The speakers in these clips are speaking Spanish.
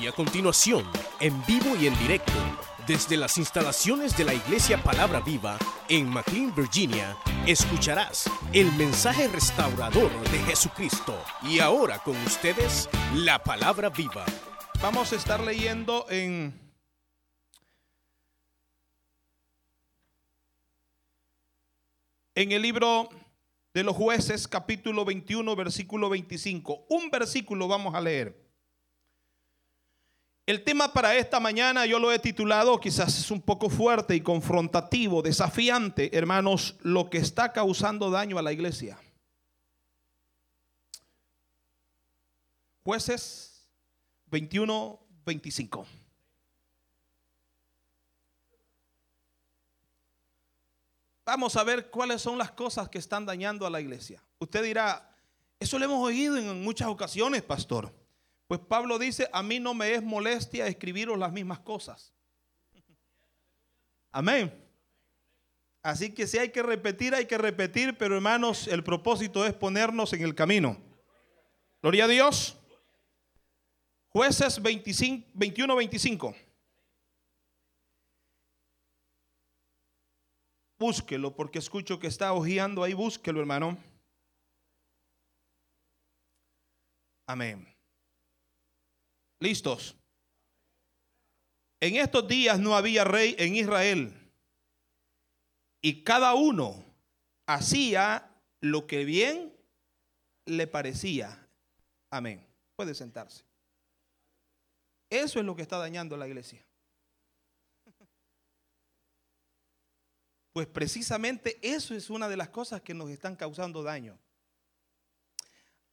Y a continuación, en vivo y en directo, desde las instalaciones de la Iglesia Palabra Viva en McLean, Virginia, escucharás el mensaje restaurador de Jesucristo. Y ahora con ustedes, la Palabra Viva. Vamos a estar leyendo en en el libro de los jueces capítulo 21 versículo 25. Un versículo vamos a leer. El tema para esta mañana yo lo he titulado, quizás es un poco fuerte y confrontativo, desafiante, hermanos, lo que está causando daño a la iglesia. Jueces 21, 25. Vamos a ver cuáles son las cosas que están dañando a la iglesia. Usted dirá, eso lo hemos oído en muchas ocasiones, pastor. Pues Pablo dice, a mí no me es molestia escribiros las mismas cosas. Amén. Así que si hay que repetir, hay que repetir, pero hermanos, el propósito es ponernos en el camino. Gloria a Dios. Jueces 25, 21, 25. Búsquelo porque escucho que está hojeando ahí. Búsquelo, hermano. Amén. ¿Listos? En estos días no había rey en Israel y cada uno hacía lo que bien le parecía. Amén. Puede sentarse. Eso es lo que está dañando la iglesia. Pues precisamente eso es una de las cosas que nos están causando daño.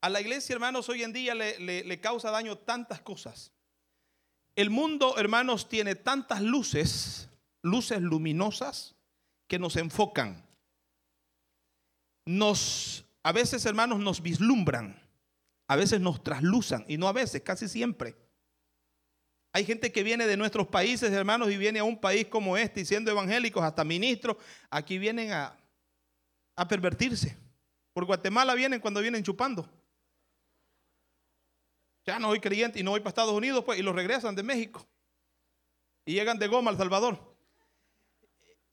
A la iglesia, hermanos, hoy en día le, causa daño tantas cosas. El mundo, hermanos, tiene tantas luces, luces luminosas, que nos enfocan. Nos, a veces, hermanos, nos vislumbran. A veces nos trasluzan. Y no a veces, casi siempre. Hay gente que viene de nuestros países, hermanos, y viene a un país como este, y siendo evangélicos, hasta ministros, aquí vienen a, a pervertirse. Por Guatemala vienen cuando vienen chupando. Ya no soy creyente y no voy para Estados Unidos, pues, y los regresan de México. Y llegan de Goma al Salvador.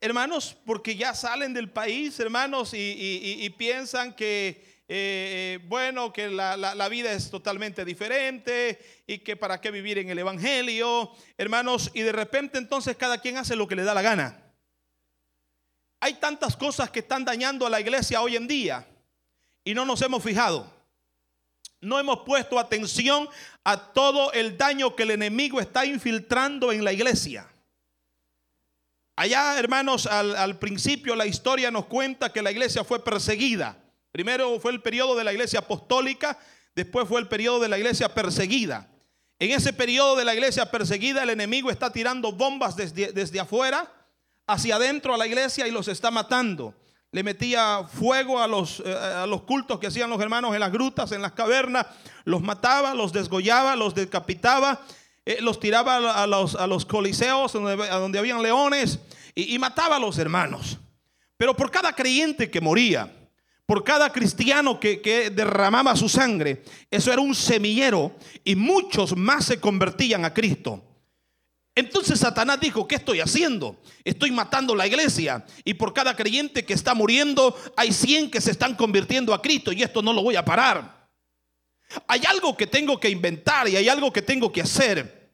Hermanos, porque ya salen del país, hermanos, y, piensan que, eh, eh, bueno, que la, la, vida es totalmente diferente y que para qué vivir en el Evangelio, hermanos, y de repente entonces cada quien hace lo que le da la gana. Hay tantas cosas que están dañando a la iglesia hoy en día y no nos hemos fijado. No hemos puesto atención a todo el daño que el enemigo está infiltrando en la iglesia. Allá, hermanos, al, principio la historia nos cuenta que la iglesia fue perseguida. Primero fue el periodo de la iglesia apostólica, después fue el periodo de la iglesia perseguida. En ese periodo de la iglesia perseguida, el enemigo está tirando bombas desde, desde afuera hacia adentro a la iglesia y los está matando le metía fuego a los, eh, a los cultos que hacían los hermanos en las grutas, en las cavernas, los mataba, los desgollaba, los decapitaba, eh, los tiraba a los, a los coliseos donde, a donde habían leones y, mataba a los hermanos. Pero por cada creyente que moría, por cada cristiano que, que, derramaba su sangre, eso era un semillero y muchos más se convertían a Cristo. Entonces Satanás dijo, ¿qué estoy haciendo? Estoy matando la iglesia y por cada creyente que está muriendo hay 100 que se están convirtiendo a Cristo y esto no lo voy a parar. Hay algo que tengo que inventar y hay algo que tengo que hacer.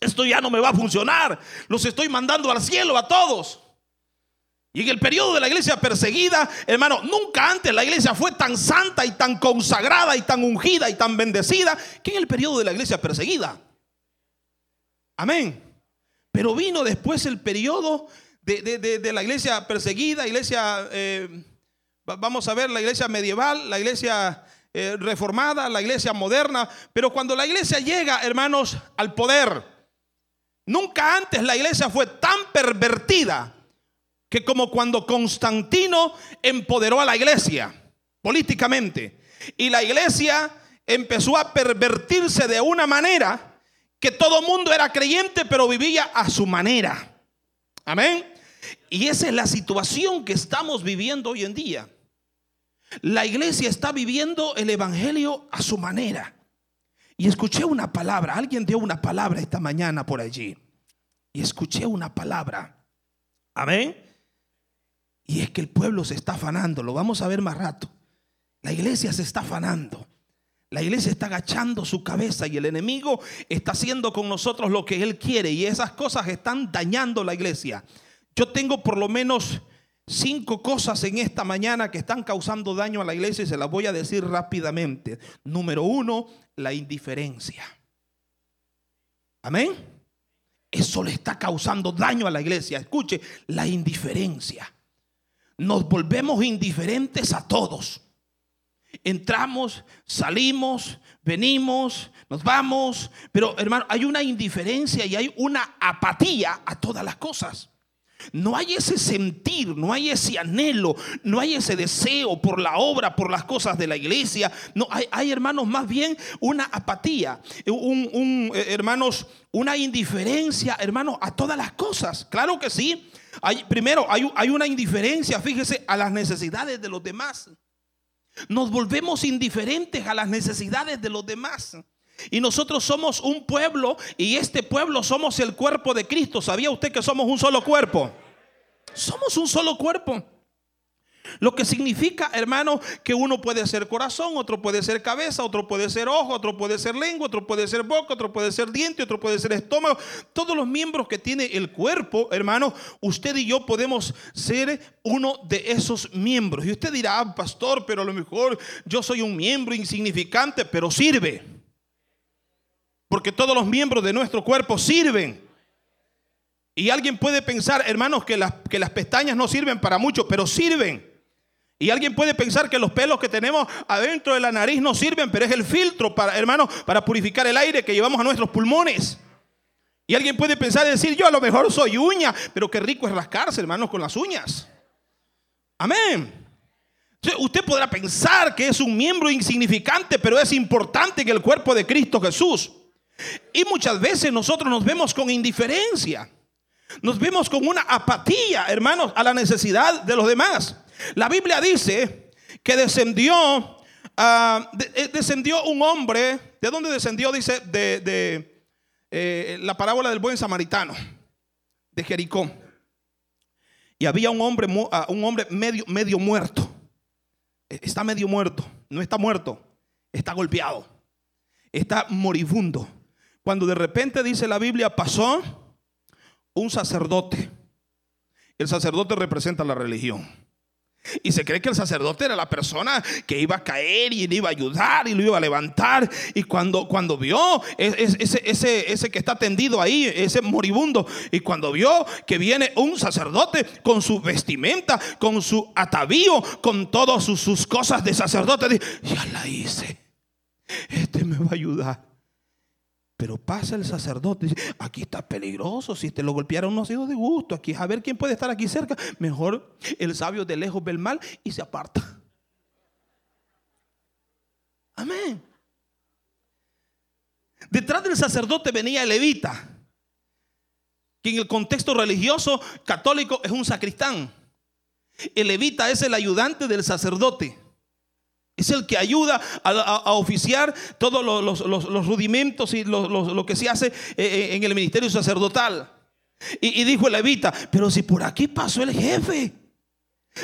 Esto ya no me va a funcionar. Los estoy mandando al cielo a todos. Y en el periodo de la iglesia perseguida, hermano, nunca antes la iglesia fue tan santa y tan consagrada y tan ungida y tan bendecida que en el periodo de la iglesia perseguida. Amén. Pero vino después el periodo de, la iglesia perseguida, iglesia, eh, vamos a ver, la iglesia medieval, la iglesia eh, reformada, la iglesia moderna. Pero cuando la iglesia llega, hermanos, al poder, nunca antes la iglesia fue tan pervertida que como cuando Constantino empoderó a la iglesia políticamente. Y la iglesia empezó a pervertirse de una manera que todo mundo era creyente, pero vivía a su manera. Amén. Y esa es la situación que estamos viviendo hoy en día. La iglesia está viviendo el Evangelio a su manera. Y escuché una palabra, alguien dio una palabra esta mañana por allí. Y escuché una palabra. Amén. Y es que el pueblo se está afanando, lo vamos a ver más rato. La iglesia se está afanando. La iglesia está agachando su cabeza y el enemigo está haciendo con nosotros lo que él quiere y esas cosas están dañando la iglesia. Yo tengo por lo menos cinco cosas en esta mañana que están causando daño a la iglesia y se las voy a decir rápidamente. Número uno, la indiferencia. Amén. Eso le está causando daño a la iglesia. Escuche, la indiferencia. Nos volvemos indiferentes a todos. Entramos, salimos, venimos, nos vamos, pero hermano, hay una indiferencia y hay una apatía a todas las cosas. No hay ese sentir, no hay ese anhelo, no hay ese deseo por la obra, por las cosas de la iglesia. No, hay, hermanos, más bien una apatía, un, eh, hermanos, una indiferencia, hermanos, a todas las cosas. Claro que sí. Primero, hay, hay una indiferencia, fíjese, a las necesidades de los demás. Nos volvemos indiferentes a las necesidades de los demás. Y nosotros somos un pueblo y este pueblo somos el cuerpo de Cristo. ¿Sabía usted que somos un solo cuerpo? Somos un solo cuerpo. Lo que significa, hermano, que uno puede ser corazón, otro puede ser cabeza, otro puede ser ojo, otro puede ser lengua, otro puede ser boca, otro puede ser diente, otro puede ser estómago. Todos los miembros que tiene el cuerpo, hermano, usted y yo podemos ser uno de esos miembros. Y usted dirá, ah, pastor, pero a lo mejor yo soy un miembro insignificante, pero sirve. Porque todos los miembros de nuestro cuerpo sirven. Y alguien puede pensar, hermanos, que las, que las pestañas no sirven para mucho, pero sirven. Y alguien puede pensar que los pelos que tenemos adentro de la nariz no sirven, pero es el filtro para, hermanos, para purificar el aire que llevamos a nuestros pulmones. Y alguien puede pensar y decir, yo a lo mejor soy uña, pero qué rico es rascarse, hermanos, con las uñas. Amén. Usted podrá pensar que es un miembro insignificante, pero es importante en el cuerpo de Cristo Jesús. Y muchas veces nosotros nos vemos con indiferencia. Nos vemos con una apatía, hermanos, a la necesidad de los demás. La Biblia dice que descendió, ah, eh, descendió un hombre. ¿De dónde descendió? Dice de, eh, la parábola del buen samaritano, de Jericó. Y había un hombre, ah, un hombre medio, medio muerto. E, está medio muerto. No está muerto. Está golpeado. Está moribundo. Cuando de repente dice la Biblia, pasó un sacerdote. El sacerdote representa la religión. Y se cree que el sacerdote era la persona que iba a caer y le iba a ayudar y lo iba a levantar. Y cuando, cuando vio ese, ese, ese que está tendido ahí, ese moribundo, y cuando vio que viene un sacerdote con su vestimenta, con su atavío, con todas sus, sus cosas de sacerdote, dice, ya la hice. Este me va a ayudar. Pero pasa el sacerdote y dice, aquí está peligroso, si te lo golpearon no ha sido de gusto, aquí a ver quién puede estar aquí cerca. Mejor el sabio de lejos ve el mal y se aparta. Amén. Detrás del sacerdote venía el levita, que en el contexto religioso católico es un sacristán. El levita es el ayudante del sacerdote. Es el que ayuda a, oficiar todos los, rudimentos y lo, que se hace eh, eh, en el ministerio sacerdotal. Y, dijo el levita, pero si por aquí pasó el jefe,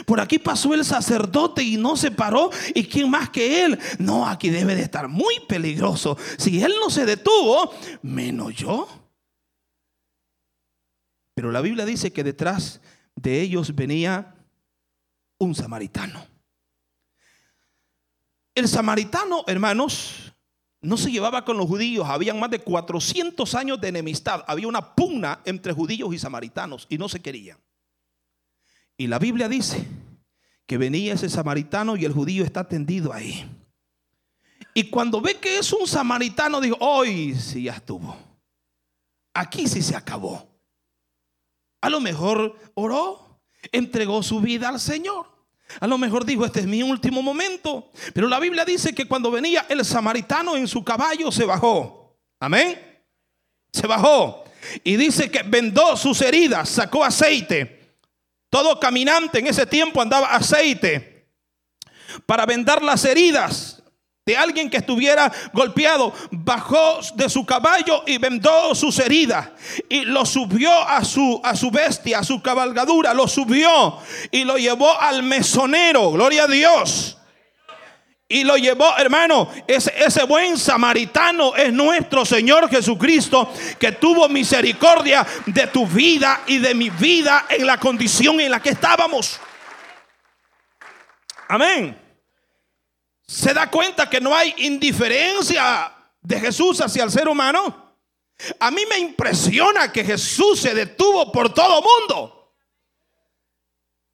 por aquí pasó el sacerdote y no se paró, ¿y quién más que él? No, aquí debe de estar muy peligroso. Si él no se detuvo, menos yo. Pero la Biblia dice que detrás de ellos venía un samaritano. El samaritano, hermanos, no se llevaba con los judíos. Habían más de 400 años de enemistad. Había una pugna entre judíos y samaritanos y no se querían. Y la Biblia dice que venía ese samaritano y el judío está tendido ahí. Y cuando ve que es un samaritano, dijo, hoy sí ya estuvo. Aquí sí se acabó. A lo mejor oró, entregó su vida al Señor. A lo mejor dijo, este es mi último momento. Pero la Biblia dice que cuando venía el samaritano en su caballo se bajó. Amén. Se bajó. Y dice que vendó sus heridas, sacó aceite. Todo caminante en ese tiempo andaba aceite para vendar las heridas. De alguien que estuviera golpeado, bajó de su caballo y vendó sus heridas y lo subió a su, a su bestia, a su cabalgadura, lo subió y lo llevó al mesonero, gloria a Dios. Y lo llevó, hermano, ese, ese buen samaritano es nuestro Señor Jesucristo que tuvo misericordia de tu vida y de mi vida en la condición en la que estábamos. Amén se da cuenta que no hay indiferencia de Jesús hacia el ser humano. A mí me impresiona que Jesús se detuvo por todo mundo.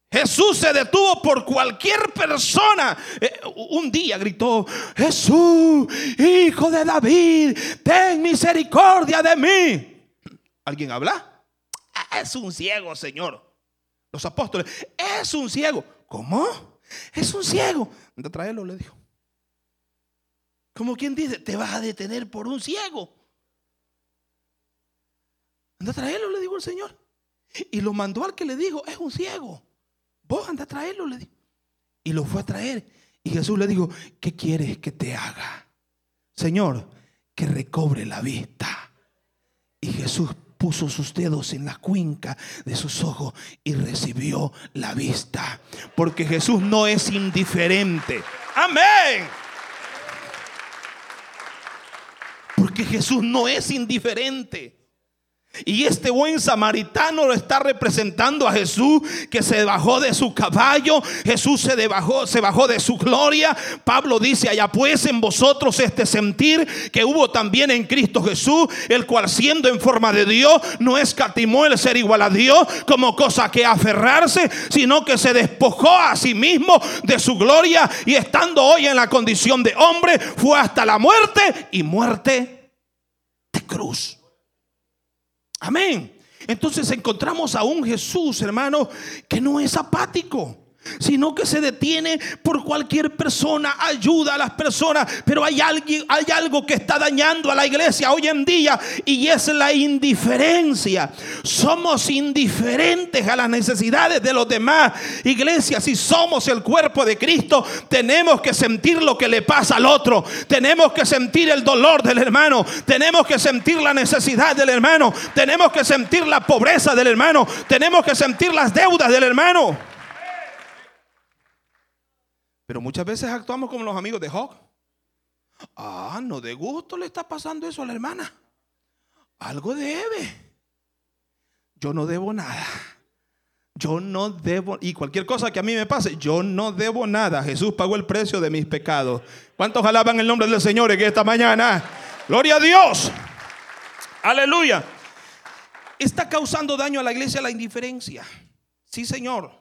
Jesús se detuvo por cualquier persona. Eh, un día gritó, Jesús, hijo de David, ten misericordia de mí. ¿Alguien habla? Ah, es un ciego, Señor. Los apóstoles, es un ciego. ¿Cómo? Es un ciego. Anda traerlo, le dijo. Como quien dice, te vas a detener por un ciego. Anda a traerlo, le dijo el Señor. Y lo mandó al que le dijo, es un ciego. Vos anda a traerlo, le dijo. Y lo fue a traer. Y Jesús le dijo, ¿qué quieres que te haga? Señor, que recobre la vista. Y Jesús puso sus dedos en la cuenca de sus ojos y recibió la vista. Porque Jesús no es indiferente. Amén. Jesús no es indiferente. Y este buen samaritano lo está representando a Jesús que se bajó de su caballo. Jesús se bajó, se bajó de su gloria. Pablo dice, allá pues en vosotros este sentir que hubo también en Cristo Jesús, el cual siendo en forma de Dios, no escatimó el ser igual a Dios como cosa que aferrarse, sino que se despojó a sí mismo de su gloria y estando hoy en la condición de hombre, fue hasta la muerte y muerte cruz. Amén. Entonces encontramos a un Jesús, hermano, que no es apático sino que se detiene por cualquier persona, ayuda a las personas, pero hay, alguien, hay algo que está dañando a la iglesia hoy en día y es la indiferencia. Somos indiferentes a las necesidades de los demás. Iglesia, si somos el cuerpo de Cristo, tenemos que sentir lo que le pasa al otro, tenemos que sentir el dolor del hermano, tenemos que sentir la necesidad del hermano, tenemos que sentir la pobreza del hermano, tenemos que sentir las deudas del hermano. Pero muchas veces actuamos como los amigos de Job. Ah, no de gusto le está pasando eso a la hermana. Algo debe. Yo no debo nada. Yo no debo, y cualquier cosa que a mí me pase, yo no debo nada. Jesús pagó el precio de mis pecados. ¿Cuántos alaban el nombre del Señor en esta mañana? Gloria a Dios. Aleluya. Está causando daño a la iglesia la indiferencia. Sí, Señor.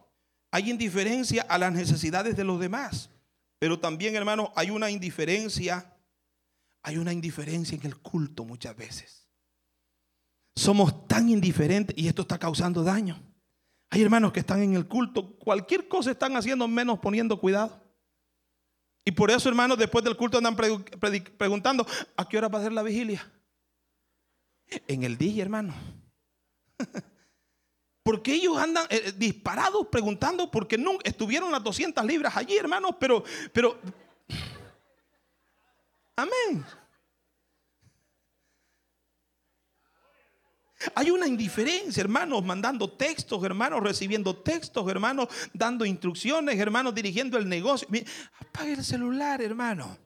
Hay indiferencia a las necesidades de los demás. Pero también, hermano, hay una indiferencia, hay una indiferencia en el culto muchas veces. Somos tan indiferentes y esto está causando daño. Hay hermanos que están en el culto, cualquier cosa están haciendo menos poniendo cuidado. Y por eso, hermanos, después del culto andan preguntando, ¿a qué hora va a ser la vigilia? En el día, hermano. Porque ellos andan eh, eh, disparados preguntando porque no estuvieron las 200 libras allí, hermanos, pero, pero, amén. Hay una indiferencia, hermanos, mandando textos, hermanos, recibiendo textos, hermanos, dando instrucciones, hermanos, dirigiendo el negocio. Apague el celular, hermano.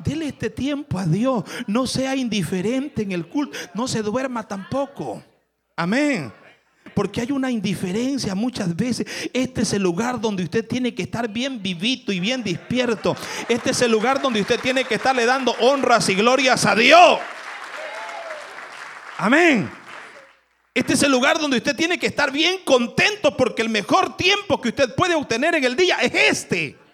Dele este tiempo a Dios. No sea indiferente en el culto. No se duerma tampoco. Amén porque hay una indiferencia muchas veces. Este es el lugar donde usted tiene que estar bien vivito y bien despierto. Este es el lugar donde usted tiene que estarle dando honras y glorias a Dios. Amén. Este es el lugar donde usted tiene que estar bien contento porque el mejor tiempo que usted puede obtener en el día es este.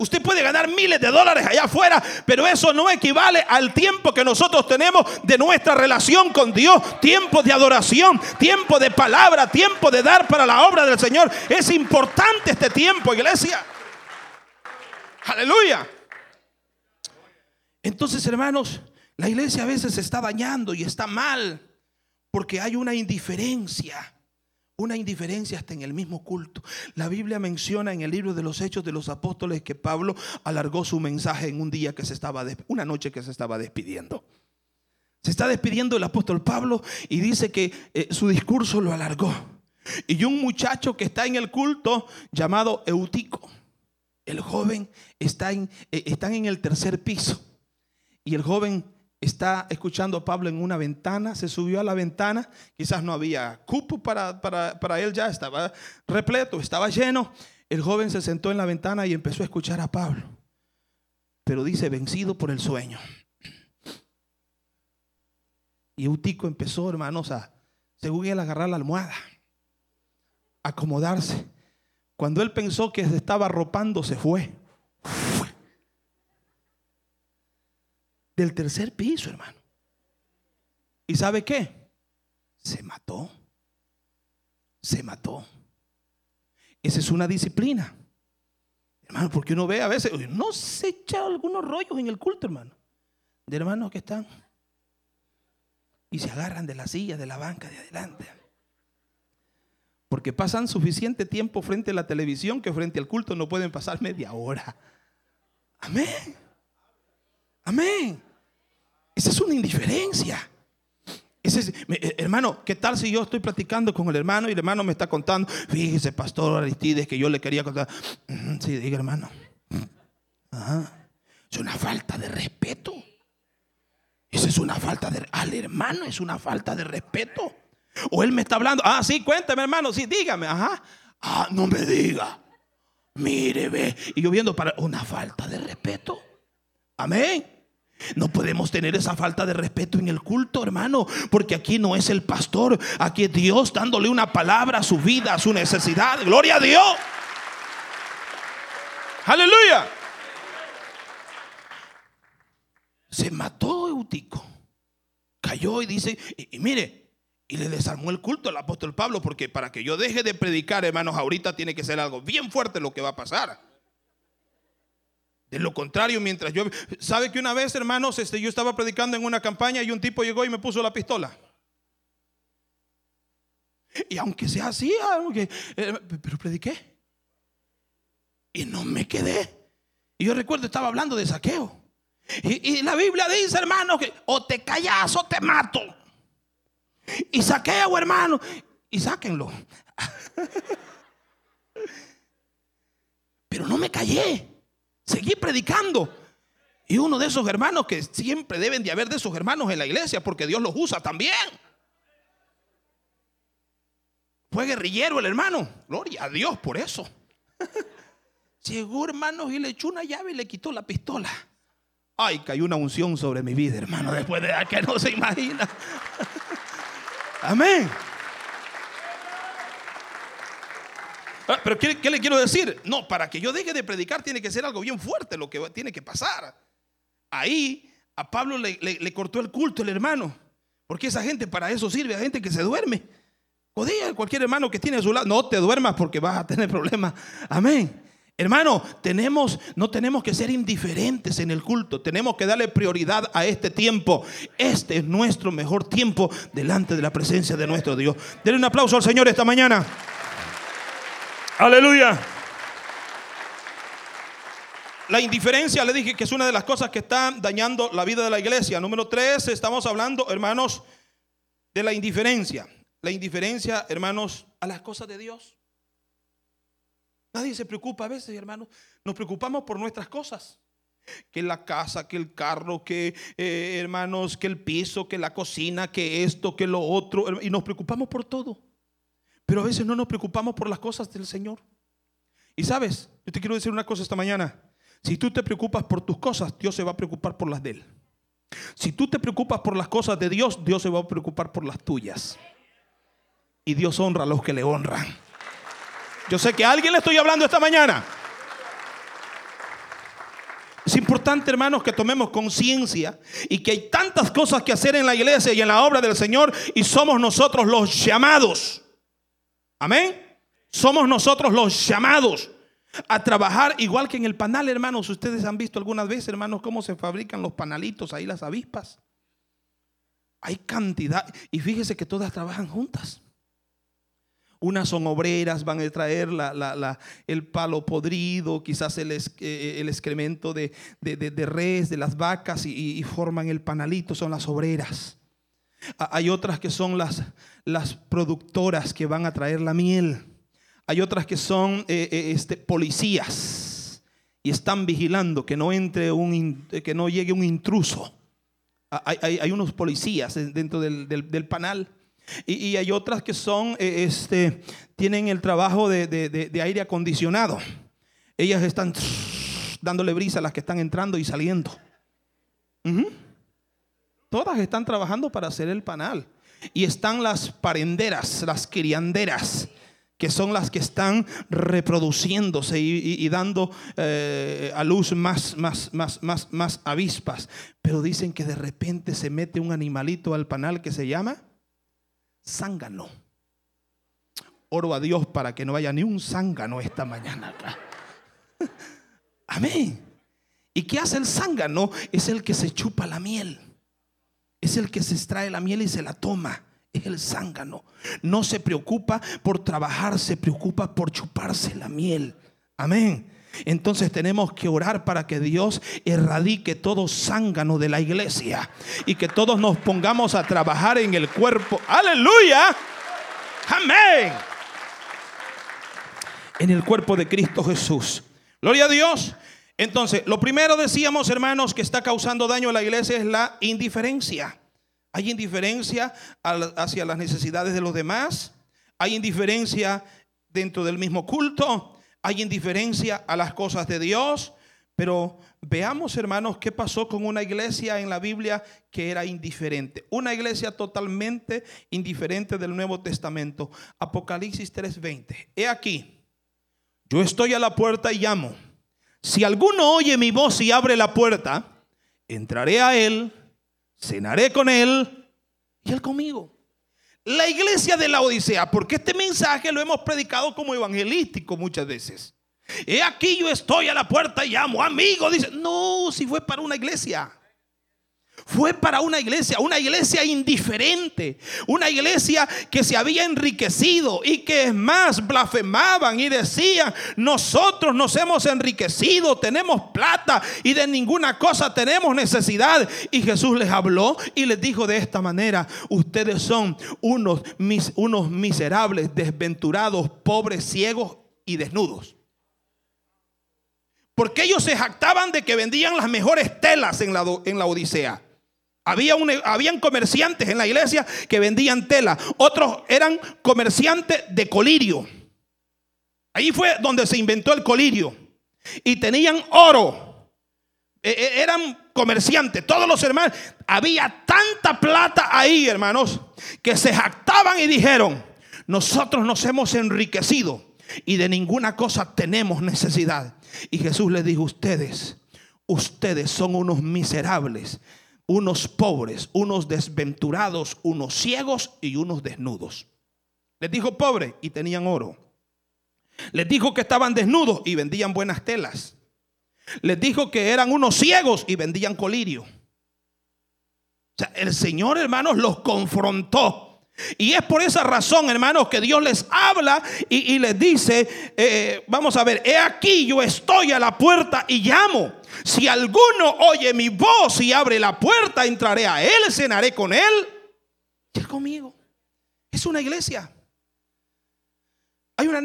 Usted puede ganar miles de dólares allá afuera, pero eso no equivale al tiempo que nosotros tenemos de nuestra relación con Dios. Tiempo de adoración, tiempo de palabra, tiempo de dar para la obra del Señor. Es importante este tiempo, iglesia. Aleluya. Entonces, hermanos, la iglesia a veces se está dañando y está mal porque hay una indiferencia. Una indiferencia hasta en el mismo culto. La Biblia menciona en el libro de los Hechos de los Apóstoles que Pablo alargó su mensaje en un día que se estaba, una noche que se estaba despidiendo. Se está despidiendo el apóstol Pablo y dice que eh, su discurso lo alargó. Y un muchacho que está en el culto llamado Eutico, el joven está en, eh, están en el tercer piso. Y el joven está escuchando a Pablo en una ventana, se subió a la ventana, quizás no había cupo para, para, él ya, estaba repleto, estaba lleno. El joven se sentó en la ventana y empezó a escuchar a Pablo, pero dice, vencido por el sueño. Y Eutico empezó, hermanos, a, según él, agarrar la almohada, acomodarse. Cuando él pensó que se estaba arropando, se fue. Del tercer piso, hermano. ¿Y sabe qué? Se mató. Se mató. Esa es una disciplina. Hermano, porque uno ve a veces, no se echa algunos rollos en el culto, hermano. De hermanos que están y se agarran de la silla, de la banca de adelante. Porque pasan suficiente tiempo frente a la televisión que frente al culto no pueden pasar media hora. Amén. Amén. Esa es una indiferencia. Eh, hermano, ¿qué tal si yo estoy platicando con el hermano y el hermano me está contando? Fíjese, pastor Aristides, que yo le quería contar. Sí, diga, hermano. Es una falta de respeto. Esa es una falta de. Al hermano es una falta de respeto. O él me está hablando. Ah, sí, cuéntame, hermano. Sí, dígame. Ajá. Ah, no me diga. Mire, ve. Y yo viendo para una falta de respeto. Amén. No podemos tener esa falta de respeto en el culto, hermano, porque aquí no es el pastor, aquí es Dios dándole una palabra a su vida, a su necesidad. Gloria a Dios. Aleluya. Se mató Eutico. Cayó y dice, y, mire, y le desarmó el culto al apóstol Pablo, porque para que yo deje de predicar, hermanos, ahorita tiene que ser algo bien fuerte lo que va a pasar. De lo contrario, mientras yo... ¿Sabe que una vez, hermanos, este, yo estaba predicando en una campaña y un tipo llegó y me puso la pistola? Y aunque sea así, eh, pero prediqué. Y no me quedé. Y yo recuerdo, estaba hablando de saqueo. Y, y la Biblia dice, hermano, que o te callas o te mato. Y saqueo, hermano. Y sáquenlo. pero no me callé. Seguí predicando. Y uno de esos hermanos que siempre deben de haber de esos hermanos en la iglesia porque Dios los usa también. Fue guerrillero el hermano. Gloria a Dios por eso. Llegó hermanos y le echó una llave y le quitó la pistola. Ay, cayó una unción sobre mi vida, hermano, después de que no se imagina. Amén. Pero ¿qué, le quiero decir? No, para que yo deje de predicar tiene que ser algo bien fuerte lo que tiene que pasar. Ahí a Pablo le, cortó el culto el hermano. Porque esa gente para eso sirve, a gente que se duerme. Jodía, cualquier hermano que tiene a su lado, no te duermas porque vas a tener problemas. Amén. Hermano, tenemos, no tenemos que ser indiferentes en el culto, tenemos que darle prioridad a este tiempo. Este es nuestro mejor tiempo delante de la presencia de nuestro Dios. Denle un aplauso al Señor esta mañana. Aleluya. La indiferencia, le dije que es una de las cosas que están dañando la vida de la iglesia. Número tres, estamos hablando, hermanos, de la indiferencia. La indiferencia, hermanos, a las cosas de Dios. Nadie se preocupa a veces, hermanos. Nos preocupamos por nuestras cosas. Que la casa, que el carro, que eh, hermanos, que el piso, que la cocina, que esto, que lo otro. Y nos preocupamos por todo. Pero a veces no nos preocupamos por las cosas del Señor. Y sabes, yo te quiero decir una cosa esta mañana. Si tú te preocupas por tus cosas, Dios se va a preocupar por las de Él. Si tú te preocupas por las cosas de Dios, Dios se va a preocupar por las tuyas. Y Dios honra a los que le honran. Yo sé que a alguien le estoy hablando esta mañana. Es importante, hermanos, que tomemos conciencia y que hay tantas cosas que hacer en la iglesia y en la obra del Señor y somos nosotros los llamados Amén. Somos nosotros los llamados a trabajar igual que en el panal, hermanos. Ustedes han visto algunas veces, hermanos, cómo se fabrican los panalitos ahí, las avispas. Hay cantidad. Y fíjese que todas trabajan juntas. Unas son obreras, van a traer el palo podrido, quizás el, eh, el excremento de, de, res, de las vacas y, forman el panalito, son las obreras. Hay otras que son las, las productoras que van a traer la miel. Hay otras que son eh, eh, este, policías y están vigilando que no entre un, que no llegue un intruso. Hay, unos policías dentro del panal. Y, hay otras que son, eh, este, tienen el trabajo de, aire acondicionado. Ellas están dándole brisa a las que están entrando y saliendo. Todas están trabajando para hacer el panal. Y están las parenderas, las crianderas, que son las que están reproduciéndose y, dando eh, a luz más, más, más, más, más avispas. Pero dicen que de repente se mete un animalito al panal que se llama zángano. Oro a Dios para que no haya ni un zángano esta mañana acá. Amén. ¿Y qué hace el zángano? Es el que se chupa la miel. Es el que se extrae la miel y se la toma. Es el zángano. No se preocupa por trabajar, se preocupa por chuparse la miel. Amén. Entonces tenemos que orar para que Dios erradique todo zángano de la iglesia y que todos nos pongamos a trabajar en el cuerpo. Aleluya. Amén. En el cuerpo de Cristo Jesús. Gloria a Dios. Entonces, lo primero decíamos, hermanos, que está causando daño a la iglesia es la indiferencia. Hay indiferencia hacia las necesidades de los demás. Hay indiferencia dentro del mismo culto hay indiferencia a las cosas de Dios, pero veamos hermanos qué pasó con una iglesia en la Biblia que era indiferente. Una iglesia totalmente indiferente del Nuevo Testamento. Apocalipsis 3:20. He aquí, yo estoy a la puerta y llamo. Si alguno oye mi voz y abre la puerta, entraré a él, cenaré con él y él conmigo la iglesia de la Odisea, porque este mensaje lo hemos predicado como evangelístico muchas veces. He aquí yo estoy a la puerta y llamo, amigo, dice, no, si fue para una iglesia. Fue para una iglesia, una iglesia indiferente, una iglesia que se había enriquecido y que es más blasfemaban y decían, nosotros nos hemos enriquecido, tenemos plata y de ninguna cosa tenemos necesidad. Y Jesús les habló y les dijo de esta manera, ustedes son unos, unos miserables, desventurados, pobres, ciegos y desnudos. Porque ellos se jactaban de que vendían las mejores telas en la, en la Odisea. Había habían comerciantes en la iglesia que vendían tela. Otros eran comerciantes de colirio. Ahí fue donde se inventó el colirio. Y tenían oro. E, e, eran comerciantes, todos los hermanos. Había tanta plata ahí, hermanos, que se jactaban y dijeron, nosotros nos hemos enriquecido y de ninguna cosa tenemos necesidad. Y Jesús les dijo, ustedes, ustedes son unos miserables unos pobres, unos desventurados, unos ciegos y unos desnudos. Les dijo pobre y tenían oro. Les dijo que estaban desnudos y vendían buenas telas. Les dijo que eran unos ciegos y vendían colirio. O sea, el Señor, hermanos, los confrontó. Y es por esa razón, hermanos, que Dios les habla y, les dice, eh, vamos a ver, he aquí yo estoy a la puerta y llamo. Si alguno oye mi voz y abre la puerta, entraré a él, cenaré con él y él conmigo. Es una iglesia. Hay una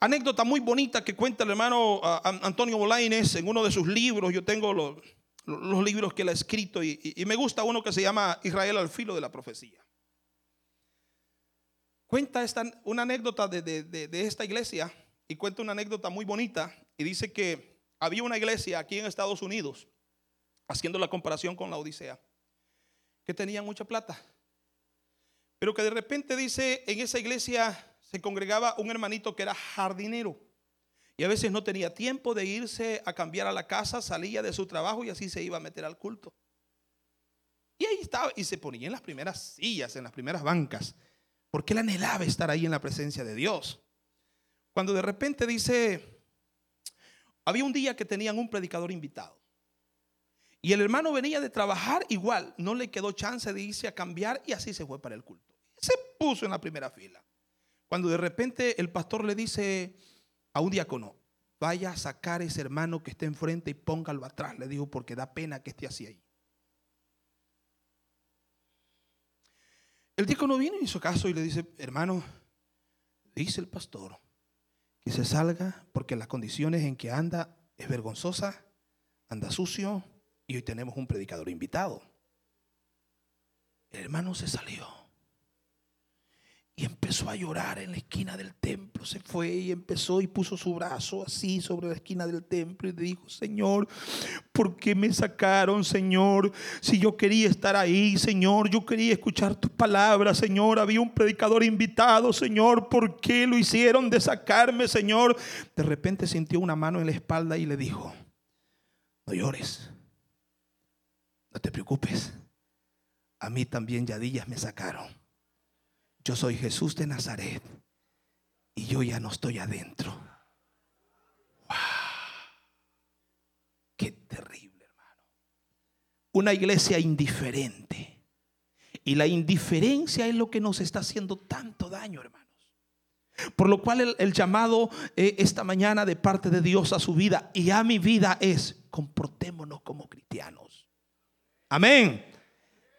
anécdota, muy bonita que cuenta el hermano Antonio Bolaines en uno de sus libros. Yo tengo los, libros que él ha escrito y, me gusta uno que se llama Israel al filo de la profecía. Cuenta esta, una anécdota de, de esta iglesia y cuenta una anécdota muy bonita y dice que había una iglesia aquí en Estados Unidos, haciendo la comparación con la Odisea, que tenía mucha plata. Pero que de repente dice, en esa iglesia se congregaba un hermanito que era jardinero. Y a veces no tenía tiempo de irse a cambiar a la casa, salía de su trabajo y así se iba a meter al culto. Y ahí estaba y se ponía en las primeras sillas, en las primeras bancas, porque él anhelaba estar ahí en la presencia de Dios. Cuando de repente dice, había un día que tenían un predicador invitado. Y el hermano venía de trabajar igual, no le quedó chance de irse a cambiar y así se fue para el culto. Se puso en la primera fila. Cuando de repente el pastor le dice a un diácono, vaya a sacar ese hermano que está enfrente y póngalo atrás, le dijo, porque da pena que esté así ahí. El diácono viene y hizo caso y le dice, hermano, dice el pastor que se salga porque las condiciones en que anda es vergonzosa, anda sucio y hoy tenemos un predicador invitado. El hermano se salió. Y empezó a llorar en la esquina del templo. Se fue y empezó y puso su brazo así sobre la esquina del templo y dijo, Señor, ¿por qué me sacaron, Señor? Si yo quería estar ahí, Señor, yo quería escuchar tus palabras, Señor. Había un predicador invitado, Señor. ¿Por qué lo hicieron de sacarme, Señor? De repente sintió una mano en la espalda y le dijo, no llores, no te preocupes. A mí también yadillas me sacaron yo soy Jesús de Nazaret y yo ya no estoy adentro. ¡Wow! Qué terrible, hermano. Una iglesia indiferente. Y la indiferencia es lo que nos está haciendo tanto daño, hermanos. Por lo cual el, llamado eh, esta mañana de parte de Dios a su vida y a mi vida es, comportémonos como cristianos. Amén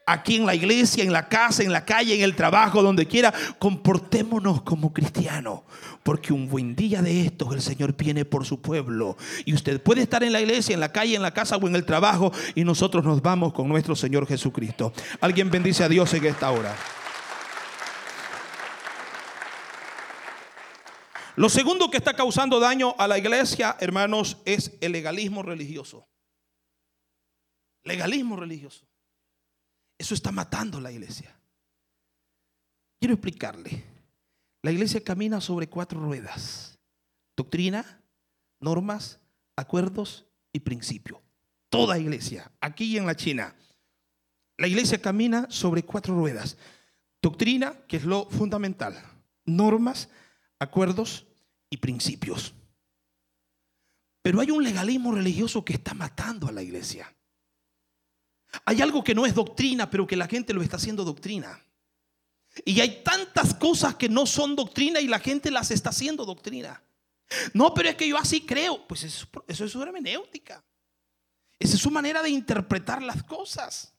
aquí en la iglesia, en la casa, en la calle, en el trabajo, donde quiera, comportémonos como cristianos. Porque un buen día de estos el Señor viene por su pueblo. Y usted puede estar en la iglesia, en la calle, en la casa o en el trabajo. Y nosotros nos vamos con nuestro Señor Jesucristo. Alguien bendice a Dios en esta hora. Lo segundo que está causando daño a la iglesia, hermanos, es el legalismo religioso. Legalismo religioso. Eso está matando la iglesia. Quiero explicarle. La iglesia camina sobre cuatro ruedas. Doctrina, normas, acuerdos y principios. Toda iglesia, aquí y en la China. La iglesia camina sobre cuatro ruedas. Doctrina, que es lo fundamental. Normas, acuerdos y principios. Pero hay un legalismo religioso que está matando a la iglesia. Hay algo que no es doctrina, pero que la gente lo está haciendo doctrina. Y hay tantas cosas que no son doctrina y la gente las está haciendo doctrina. No, pero es que yo así creo. Pues eso, es su hermenéutica. Esa es su manera de interpretar las cosas.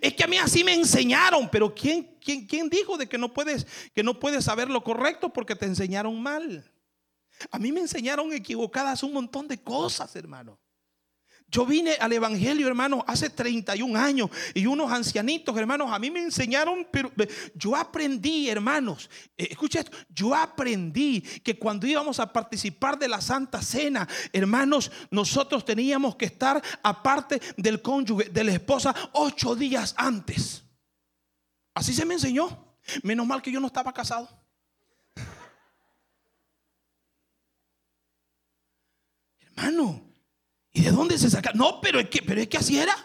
Es que a mí así me enseñaron, pero ¿quién, quién, quién dijo de que no, puedes, que no puedes saber lo correcto porque te enseñaron mal? A mí me enseñaron equivocadas un montón de cosas, hermano. Yo vine al Evangelio, hermano, hace 31 años y unos ancianitos, hermanos, a mí me enseñaron, pero yo aprendí, hermanos, eh, escucha esto, yo aprendí que cuando íbamos a participar de la Santa Cena, hermanos, nosotros teníamos que estar aparte del cónyuge, de la esposa, ocho días antes. Así se me enseñó. Menos mal que yo no estaba casado. Hermano, ¿Y de dónde se saca? No, pero es que, pero es que así era.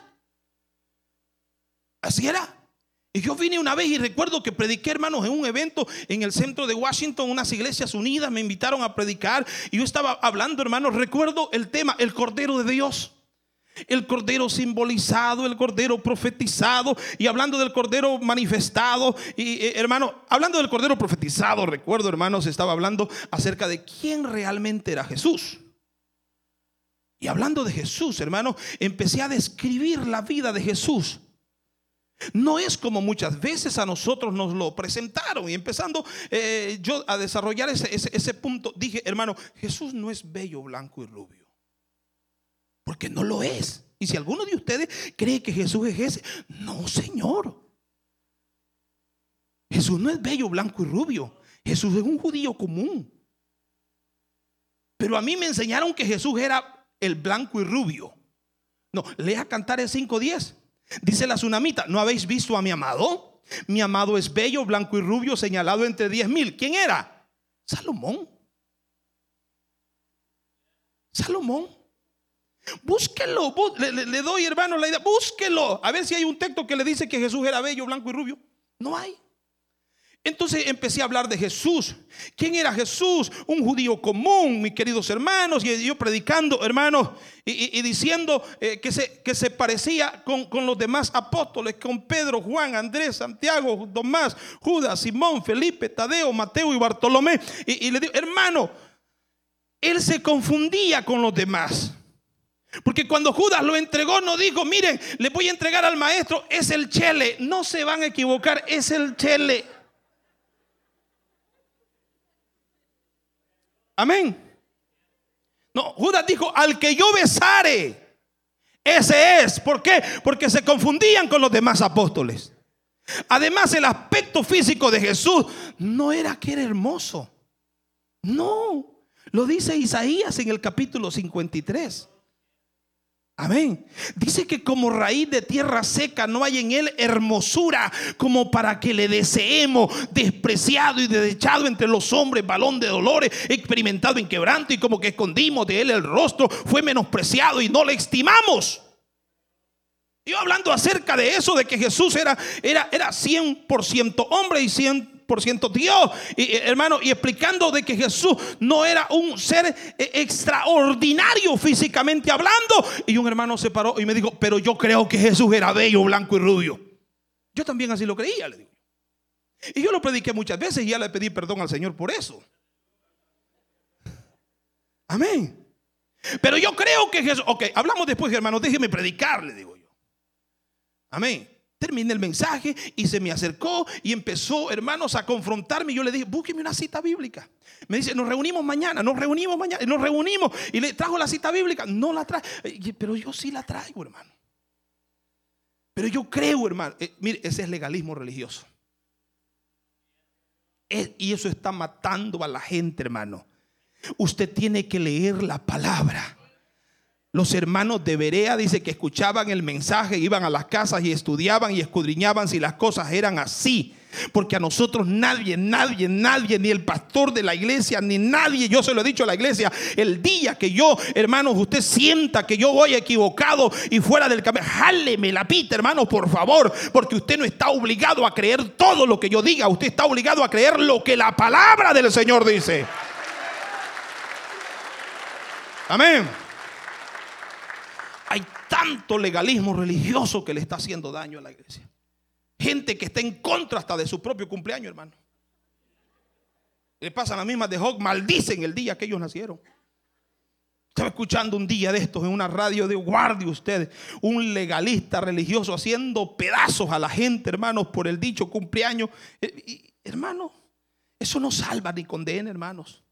Así era. Y yo vine una vez y recuerdo que prediqué, hermanos, en un evento en el centro de Washington, unas iglesias unidas, me invitaron a predicar y yo estaba hablando, hermanos, recuerdo el tema, el Cordero de Dios. El cordero simbolizado, el cordero profetizado y hablando del cordero manifestado. Y eh, hermano, hablando del cordero profetizado, recuerdo, hermanos, estaba hablando acerca de quién realmente era Jesús. Y hablando de Jesús, hermano, empecé a describir la vida de Jesús. No es como muchas veces a nosotros nos lo presentaron. Y empezando eh, yo a desarrollar ese, ese punto, dije, hermano, Jesús no es bello, blanco y rubio. Porque no lo es. Y si alguno de ustedes cree que Jesús es ese, no, Señor. Jesús no es bello, blanco y rubio. Jesús es un judío común. Pero a mí me enseñaron que Jesús era el blanco y rubio. No, lea cantar el 5.10. Dice la tsunamita, ¿no habéis visto a mi amado? Mi amado es bello, blanco y rubio, señalado entre diez mil. ¿Quién era? Salomón. Salomón. Búsquelo. le, doy, hermano, la idea. Búsquelo. A ver si hay un texto que le dice que Jesús era bello, blanco y rubio. No hay. Entonces empecé a hablar de Jesús. ¿Quién era Jesús? Un judío común, mis queridos hermanos. Y yo predicando, hermanos, y, diciendo eh, que, se, que se parecía con, con, los demás apóstoles, con Pedro, Juan, Andrés, Santiago, Tomás, Judas, Simón, Felipe, Tadeo, Mateo y Bartolomé. Y, le digo, hermano, él se confundía con los demás. Porque cuando Judas lo entregó, no dijo, miren, le voy a entregar al maestro, es el chele. No se van a equivocar, es el chele. Amén. No, Judas dijo, al que yo besare, ese es. ¿Por qué? Porque se confundían con los demás apóstoles. Además, el aspecto físico de Jesús no era que era hermoso. No, lo dice Isaías en el capítulo 53. Amén. Dice que como raíz de tierra seca no hay en él hermosura como para que le deseemos, despreciado y desechado entre los hombres, balón de dolores, experimentado en quebranto y como que escondimos de él el rostro, fue menospreciado y no le estimamos. Yo hablando acerca de eso, de que Jesús era, era, era 100% hombre y 100% por ciento Dios, y, hermano, y explicando de que Jesús no era un ser eh, extraordinario físicamente hablando. Y un hermano se paró y me dijo, pero yo creo que Jesús era bello, blanco y rubio. Yo también así lo creía, le digo. Y yo lo prediqué muchas veces y ya le pedí perdón al Señor por eso. Amén. Pero yo creo que Jesús, ok, hablamos después, hermano, déjeme predicar, le digo yo. Amén. Terminé el mensaje y se me acercó y empezó, hermanos, a confrontarme. Yo le dije, búsqueme una cita bíblica. Me dice, nos reunimos mañana, nos reunimos mañana, nos reunimos y le trajo la cita bíblica. No la trae, pero yo sí la traigo, hermano. Pero yo creo, hermano, eh, mire, ese es legalismo religioso. y eso está matando a la gente, hermano. Usted tiene que leer la palabra. Los hermanos de Berea dice que escuchaban el mensaje, iban a las casas y estudiaban y escudriñaban si las cosas eran así. Porque a nosotros nadie, nadie, nadie, ni el pastor de la iglesia, ni nadie, yo se lo he dicho a la iglesia, el día que yo, hermanos, usted sienta que yo voy equivocado y fuera del camino, jáleme la pita, hermano, por favor, porque usted no está obligado a creer todo lo que yo diga, usted está obligado a creer lo que la palabra del Señor dice. Amén tanto legalismo religioso que le está haciendo daño a la iglesia. Gente que está en contra hasta de su propio cumpleaños, hermano. Le pasan las mismas de Job, maldicen el día que ellos nacieron. Estaba escuchando un día de estos en una radio de guardia ustedes, un legalista religioso haciendo pedazos a la gente, hermanos, por el dicho cumpleaños. Eh, hermano, eso no salva ni condena, hermanos.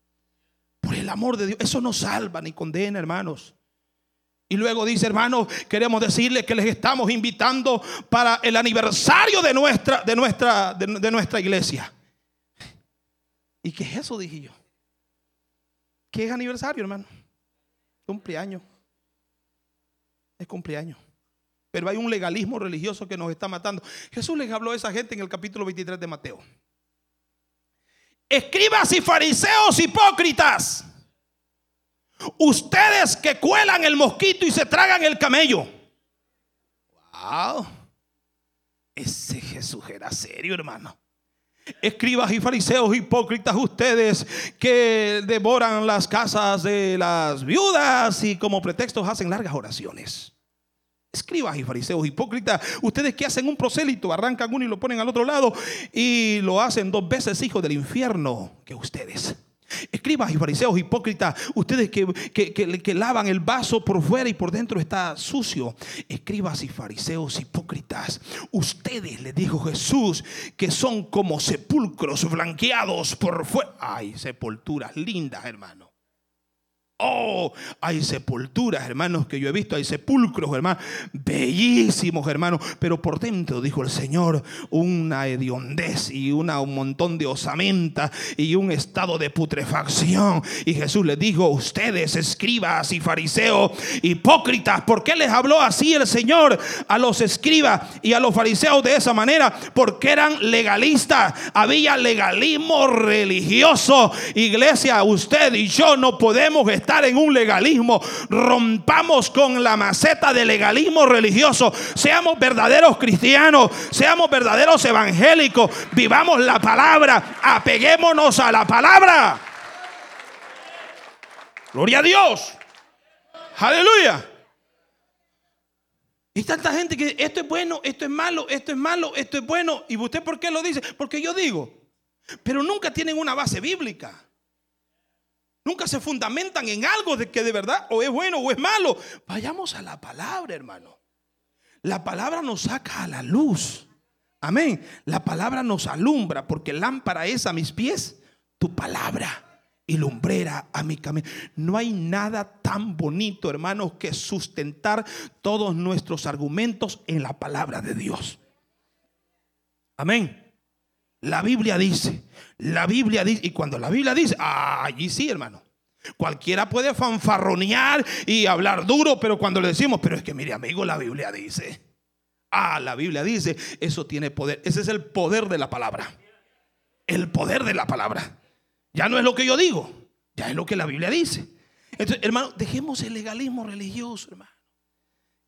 Por el amor de Dios, eso no salva ni condena, hermanos. Y luego dice, hermano, queremos decirle que les estamos invitando para el aniversario de nuestra, de nuestra, de, nuestra iglesia. ¿Y qué es eso? Dije yo. ¿Qué es aniversario, hermano? Cumpleaños. Es cumpleaños. Pero hay un legalismo religioso que nos está matando. Jesús les habló a esa gente en el capítulo 23 de Mateo. Escribas y fariseos hipócritas. Ustedes que cuelan el mosquito y se tragan el camello. Wow. Ese Jesús era serio, hermano. Escribas y fariseos hipócritas ustedes que devoran las casas de las viudas y como pretextos hacen largas oraciones. Escribas y fariseos hipócritas, ustedes que hacen un prosélito, arrancan uno y lo ponen al otro lado y lo hacen dos veces hijos del infierno que ustedes. Escribas y fariseos hipócritas, ustedes que, que, lavan el vaso por fuera y por dentro está sucio. Escribas y fariseos hipócritas, ustedes, le dijo Jesús, que son como sepulcros blanqueados por fuera. Ay, sepulturas lindas, hermano. Oh, hay sepulturas, hermanos, que yo he visto, hay sepulcros, hermanos, bellísimos, hermanos, pero por dentro, dijo el Señor, una hediondez y una, un montón de osamenta y un estado de putrefacción. Y Jesús les dijo, ustedes, escribas y fariseos, hipócritas, ¿por qué les habló así el Señor a los escribas y a los fariseos de esa manera? Porque eran legalistas, había legalismo religioso. Iglesia, usted y yo no podemos estar estar en un legalismo. Rompamos con la maceta de legalismo religioso. Seamos verdaderos cristianos, seamos verdaderos evangélicos. Vivamos la palabra, apeguémonos a la palabra. Gloria a Dios. Aleluya. Y tanta gente que esto es bueno, esto es malo, esto es malo, esto es bueno. ¿Y usted por qué lo dice? Porque yo digo. Pero nunca tienen una base bíblica. Nunca se fundamentan en algo de que de verdad o es bueno o es malo. Vayamos a la palabra, hermano. La palabra nos saca a la luz. Amén. La palabra nos alumbra porque lámpara es a mis pies tu palabra y lumbrera a mi camino. No hay nada tan bonito, hermanos, que sustentar todos nuestros argumentos en la palabra de Dios. Amén. La Biblia dice, la Biblia dice, y cuando la Biblia dice, ah, allí sí, hermano. Cualquiera puede fanfarronear y hablar duro, pero cuando le decimos, pero es que mire, amigo, la Biblia dice. Ah, la Biblia dice, eso tiene poder. Ese es el poder de la palabra. El poder de la palabra. Ya no es lo que yo digo, ya es lo que la Biblia dice. Entonces, hermano, dejemos el legalismo religioso, hermano.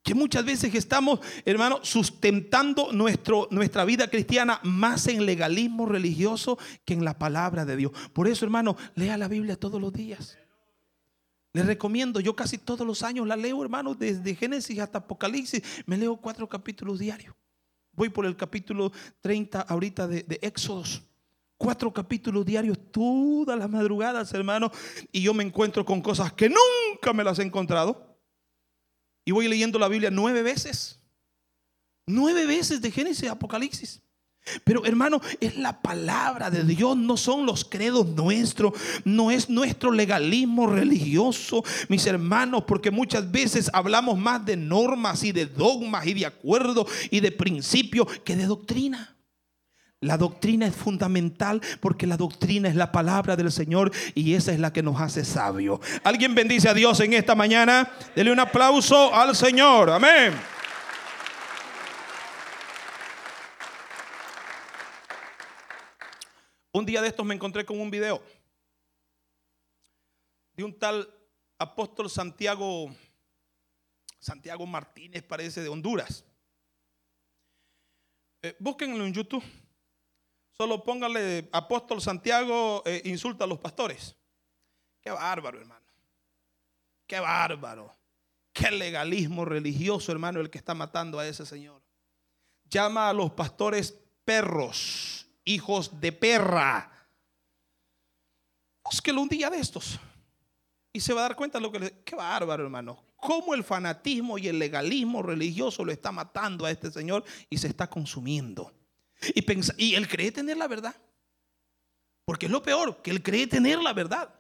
Que muchas veces estamos, hermano, sustentando nuestro, nuestra vida cristiana más en legalismo religioso que en la palabra de Dios. Por eso, hermano, lea la Biblia todos los días. Les recomiendo, yo casi todos los años la leo, hermano, desde Génesis hasta Apocalipsis. Me leo cuatro capítulos diarios. Voy por el capítulo 30 ahorita de, de Éxodos cuatro capítulos diarios todas las madrugadas, hermano, y yo me encuentro con cosas que nunca me las he encontrado. Y voy leyendo la Biblia nueve veces. Nueve veces de Génesis Apocalipsis. Pero hermano, es la palabra de Dios, no son los credos nuestros, no es nuestro legalismo religioso, mis hermanos, porque muchas veces hablamos más de normas y de dogmas y de acuerdos y de principios que de doctrina. La doctrina es fundamental porque la doctrina es la palabra del Señor y esa es la que nos hace sabios. ¿Alguien bendice a Dios en esta mañana? Dele un aplauso al Señor. Amén. Un día de estos me encontré con un video de un tal apóstol Santiago, Santiago Martínez parece de Honduras. Eh, búsquenlo en YouTube. Solo póngale apóstol Santiago eh, insulta a los pastores. Qué bárbaro, hermano. Qué bárbaro. Qué legalismo religioso, hermano, el que está matando a ese señor. Llama a los pastores perros, hijos de perra. Búsquelo un día de estos. Y se va a dar cuenta de lo que le... Qué bárbaro, hermano. Cómo el fanatismo y el legalismo religioso lo está matando a este señor y se está consumiendo. Y, él cree tener la verdad. Porque es lo peor, que él cree tener la verdad.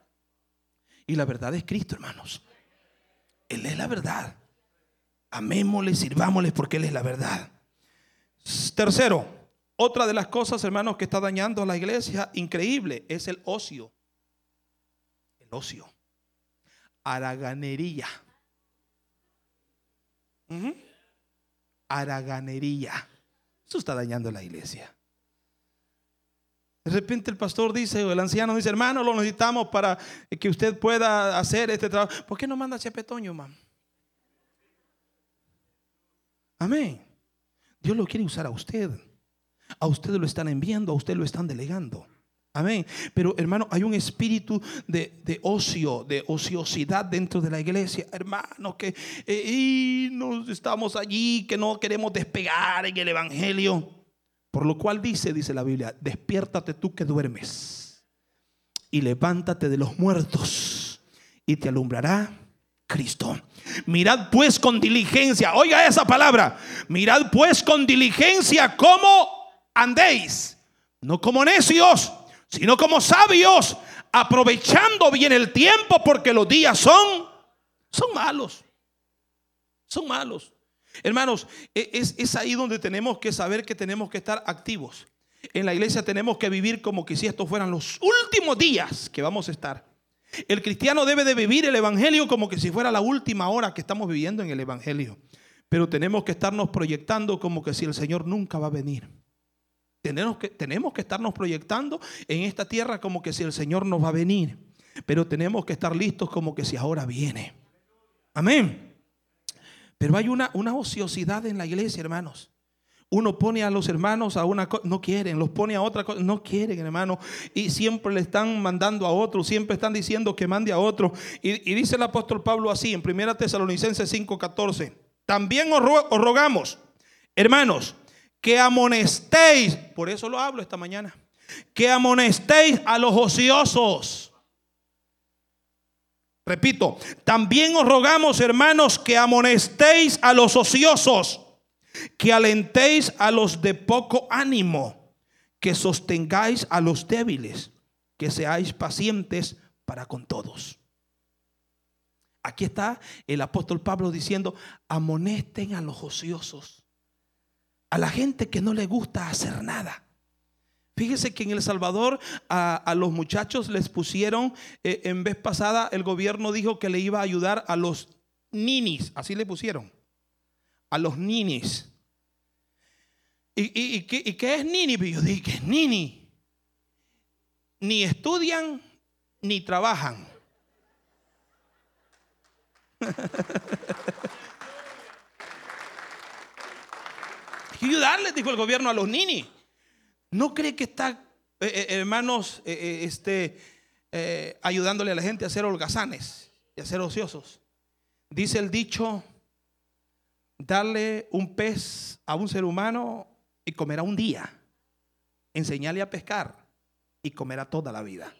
Y la verdad es Cristo, hermanos. Él es la verdad. Amémosle, sirvámosle porque Él es la verdad. Tercero, otra de las cosas, hermanos, que está dañando a la iglesia, increíble, es el ocio. El ocio. Araganería. Araganería. Eso está dañando la iglesia. De repente el pastor dice, o el anciano dice, hermano, lo necesitamos para que usted pueda hacer este trabajo. ¿Por qué no manda a Chepetoño, man? Amén. Dios lo quiere usar a usted. A usted lo están enviando, a usted lo están delegando. Amén. Pero hermano, hay un espíritu de, ocio, de ociosidad dentro de la iglesia. Hermanos, que eh, nos estamos allí, que no queremos despegar en el Evangelio. Por lo cual dice, dice la Biblia, despiértate tú que duermes y levántate de los muertos y te alumbrará Cristo. Mirad pues con diligencia, oiga esa palabra, mirad pues con diligencia cómo andéis, no como necios sino como sabios, aprovechando bien el tiempo porque los días son, son malos. Son malos. Hermanos, e, es, es ahí donde tenemos que saber que tenemos que estar activos. En la iglesia tenemos que vivir como que si estos fueran los últimos días que vamos a estar. El cristiano debe de vivir el Evangelio como que si fuera la última hora que estamos viviendo en el Evangelio. Pero tenemos que estarnos proyectando como que si el Señor nunca va a venir. Tenemos que, tenemos que estarnos proyectando en esta tierra como que si el Señor nos va a venir. pero tenemos que estar listos como que si ahora viene. Amén. Pero hay una, una ociosidad en la iglesia, hermanos. Uno pone a los hermanos a una cosa, no quieren, los pone a otra cosa, no quieren, hermano. Y siempre le están mandando a otro, siempre están diciendo que mande a otro. Y, dice el apóstol Pablo así en 1 Tesalonicenses 5:14. También os, os rogamos, hermanos, que amonestéis, por eso lo hablo esta mañana, que amonestéis a los ociosos. Repito, también os rogamos, hermanos, que amonestéis a los ociosos que alentéis a los de poco ánimo, que sostengáis a los débiles, que seáis pacientes para con todos. Aquí está el apóstol Pablo diciendo, amonesten a los ociosos, a la gente que no le gusta hacer nada. Fíjese que en El Salvador a, los muchachos les pusieron, eh, en vez pasada el gobierno dijo que le iba a ayudar a los ninis, así le pusieron a los ninis. ¿Y, qué, es nini? Pues yo dije, ¿qué es nini? Ni estudian ni trabajan. Hay que ayudarles, dijo el gobierno, a los nini. ¿No cree que está, eh, eh, hermanos, eh, este, ayudándole a la gente a ser holgazanes y a ser ociosos? Dice el dicho, darle un pez a un ser humano y comerá un día. Enseñarle a pescar y comerá toda la vida.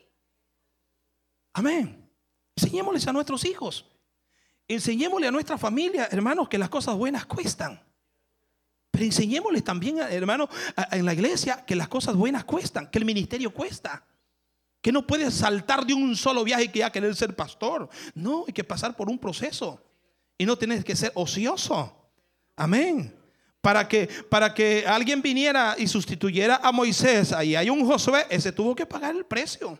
Amén. Enseñémosles a nuestros hijos. Enseñémosle a nuestra familia, hermanos, que las cosas buenas cuestan. Pero enseñémosles también, hermanos, en la iglesia que las cosas buenas cuestan, que el ministerio cuesta. Que no puedes saltar de un solo viaje que ya querer ser pastor. No, hay que pasar por un proceso. Y no tienes que ser ocioso. Amén. Para que, para que alguien viniera y sustituyera a Moisés, ahí hay un Josué, ese tuvo que pagar el precio.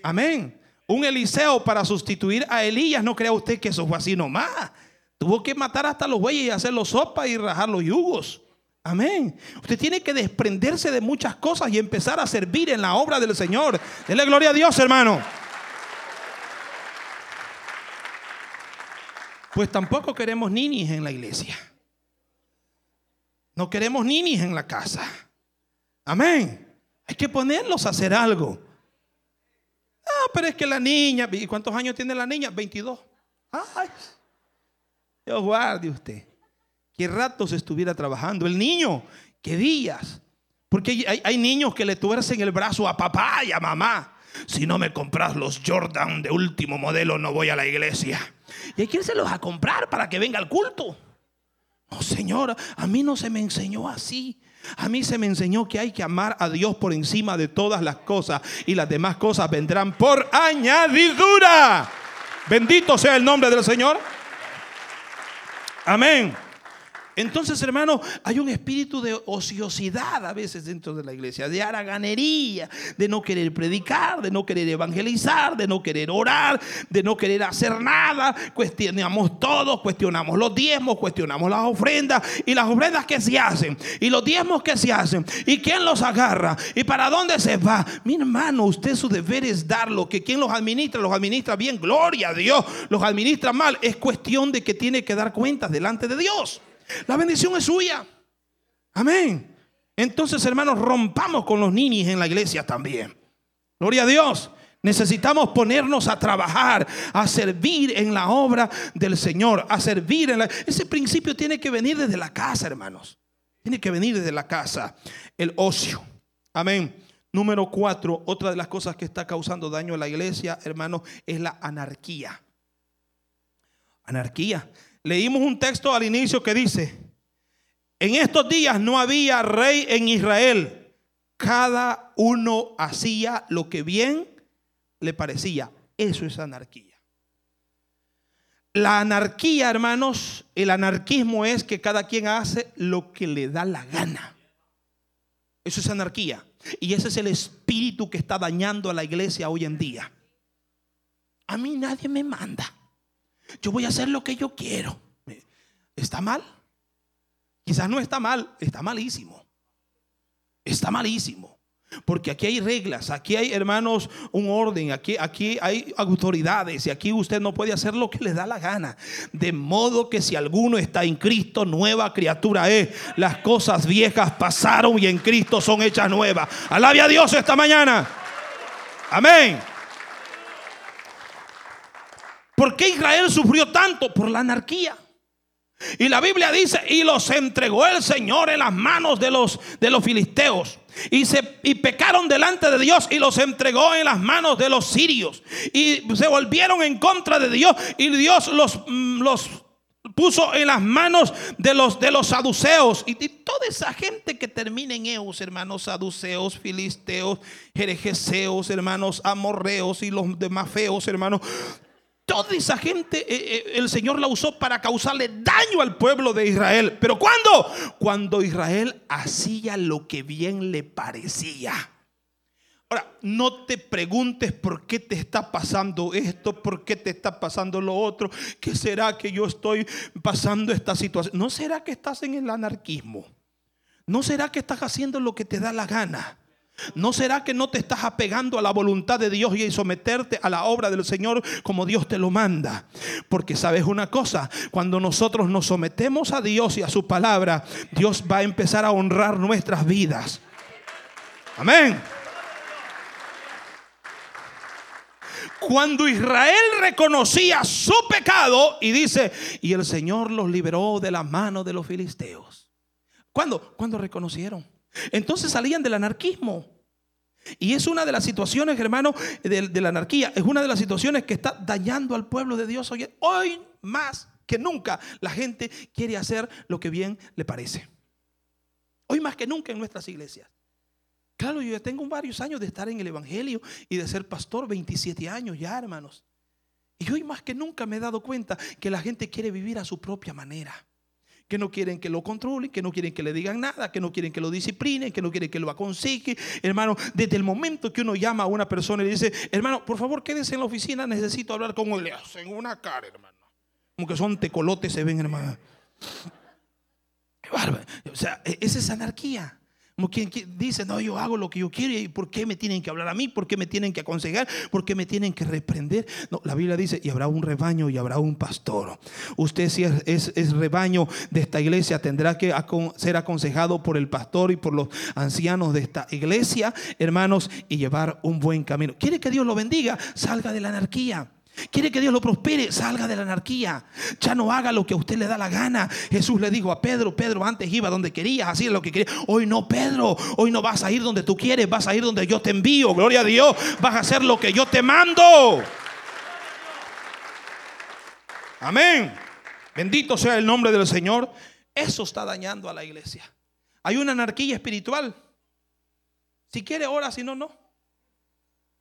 Amén. Un Eliseo para sustituir a Elías, no crea usted que eso fue así nomás. Tuvo que matar hasta los bueyes y hacer los sopas y rajar los yugos. Amén. Usted tiene que desprenderse de muchas cosas y empezar a servir en la obra del Señor. Dele gloria a Dios, hermano. Pues tampoco queremos ninis en la iglesia. No queremos ninis en la casa. Amén. Hay que ponerlos a hacer algo. Ah, pero es que la niña, ¿y cuántos años tiene la niña? 22. Ay, Dios guarde usted. ¿Qué ratos estuviera trabajando? El niño, ¿qué días? Porque hay, niños que le tuercen el brazo a papá y a mamá. Si no me compras los Jordan de último modelo, no voy a la iglesia. Y hay que irse los a comprar para que venga al culto. No, Señor, a mí no se me enseñó así. A mí se me enseñó que hay que amar a Dios por encima de todas las cosas y las demás cosas vendrán por añadidura. Bendito sea el nombre del Señor. Amén. Entonces, hermano, hay un espíritu de ociosidad a veces dentro de la iglesia, de haraganería, de no querer predicar, de no querer evangelizar, de no querer orar, de no querer hacer nada. Cuestionamos todo, cuestionamos los diezmos, cuestionamos las ofrendas y las ofrendas que se hacen y los diezmos que se hacen y quién los agarra y para dónde se va. Mi hermano, usted su deber es dar lo que quien los administra, los administra bien, gloria a Dios, los administra mal. Es cuestión de que tiene que dar cuentas delante de Dios. La bendición es suya. Amén. Entonces, hermanos, rompamos con los ninis en la iglesia también. Gloria a Dios. Necesitamos ponernos a trabajar, a servir en la obra del Señor, a servir en la... Ese principio tiene que venir desde la casa, hermanos. Tiene que venir desde la casa. El ocio. Amén. Número cuatro, otra de las cosas que está causando daño a la iglesia, hermanos, es la anarquía. Anarquía. Leímos un texto al inicio que dice, en estos días no había rey en Israel. Cada uno hacía lo que bien le parecía. Eso es anarquía. La anarquía, hermanos, el anarquismo es que cada quien hace lo que le da la gana. Eso es anarquía. Y ese es el espíritu que está dañando a la iglesia hoy en día. A mí nadie me manda. Yo voy a hacer lo que yo quiero. ¿Está mal? Quizás no está mal, está malísimo. Está malísimo. Porque aquí hay reglas, aquí hay hermanos un orden, aquí, aquí hay autoridades y aquí usted no puede hacer lo que le da la gana. De modo que si alguno está en Cristo, nueva criatura es. Las cosas viejas pasaron y en Cristo son hechas nuevas. Alabe a Dios esta mañana. Amén. ¿Por qué Israel sufrió tanto? Por la anarquía. Y la Biblia dice, y los entregó el Señor en las manos de los, de los filisteos. Y, se, y pecaron delante de Dios y los entregó en las manos de los sirios. Y se volvieron en contra de Dios y Dios los, mm, los puso en las manos de los, de los saduceos. Y, toda esa gente que termina en Eus, hermanos saduceos, filisteos, jerejeseos, hermanos amorreos y los demás feos, hermanos. Toda esa gente eh, eh, el Señor la usó para causarle daño al pueblo de Israel. ¿Pero cuándo? Cuando Israel hacía lo que bien le parecía. Ahora, no te preguntes por qué te está pasando esto, por qué te está pasando lo otro, qué será que yo estoy pasando esta situación. ¿No será que estás en el anarquismo? ¿No será que estás haciendo lo que te da la gana? ¿No será que no te estás apegando a la voluntad de Dios y someterte a la obra del Señor como Dios te lo manda? Porque sabes una cosa, cuando nosotros nos sometemos a Dios y a su palabra, Dios va a empezar a honrar nuestras vidas. Amén. Cuando Israel reconocía su pecado y dice, y el Señor los liberó de la mano de los filisteos. ¿Cuándo? Cuando reconocieron. Entonces salían del anarquismo. Y es una de las situaciones, hermano, de, la anarquía. Es una de las situaciones que está dañando al pueblo de Dios hoy, hoy más que nunca. La gente quiere hacer lo que bien le parece. Hoy más que nunca en nuestras iglesias. Claro, yo ya tengo varios años de estar en el Evangelio y de ser pastor, 27 años ya, hermanos. Y hoy más que nunca me he dado cuenta que la gente quiere vivir a su propia manera que no quieren que lo controlen, que no quieren que le digan nada, que no quieren que lo disciplinen, que no quieren que lo aconseje. Hermano, desde el momento que uno llama a una persona y le dice, hermano, por favor quédese en la oficina, necesito hablar con él. Le hacen una cara, hermano. Como que son tecolotes, se ven, hermano. O sea, e-, esa es anarquía. Como quien, dice, no, yo hago lo que yo quiero y ¿por qué me tienen que hablar a mí? ¿Por qué me tienen que aconsejar? ¿Por qué me tienen que reprender? No, la Biblia dice, y habrá un rebaño y habrá un pastor. Usted si es, es, rebaño de esta iglesia tendrá que ser aconsejado por el pastor y por los ancianos de esta iglesia, hermanos, y llevar un buen camino. ¿Quiere que Dios lo bendiga? Salga de la anarquía. Quiere que Dios lo prospere, salga de la anarquía. Ya no haga lo que a usted le da la gana. Jesús le dijo a Pedro, Pedro antes iba donde querías, hacía lo que quería. Hoy no, Pedro, hoy no vas a ir donde tú quieres, vas a ir donde yo te envío. Gloria a Dios, vas a hacer lo que yo te mando. Amén. Bendito sea el nombre del Señor. Eso está dañando a la iglesia. Hay una anarquía espiritual. Si quiere, ora, si no, no.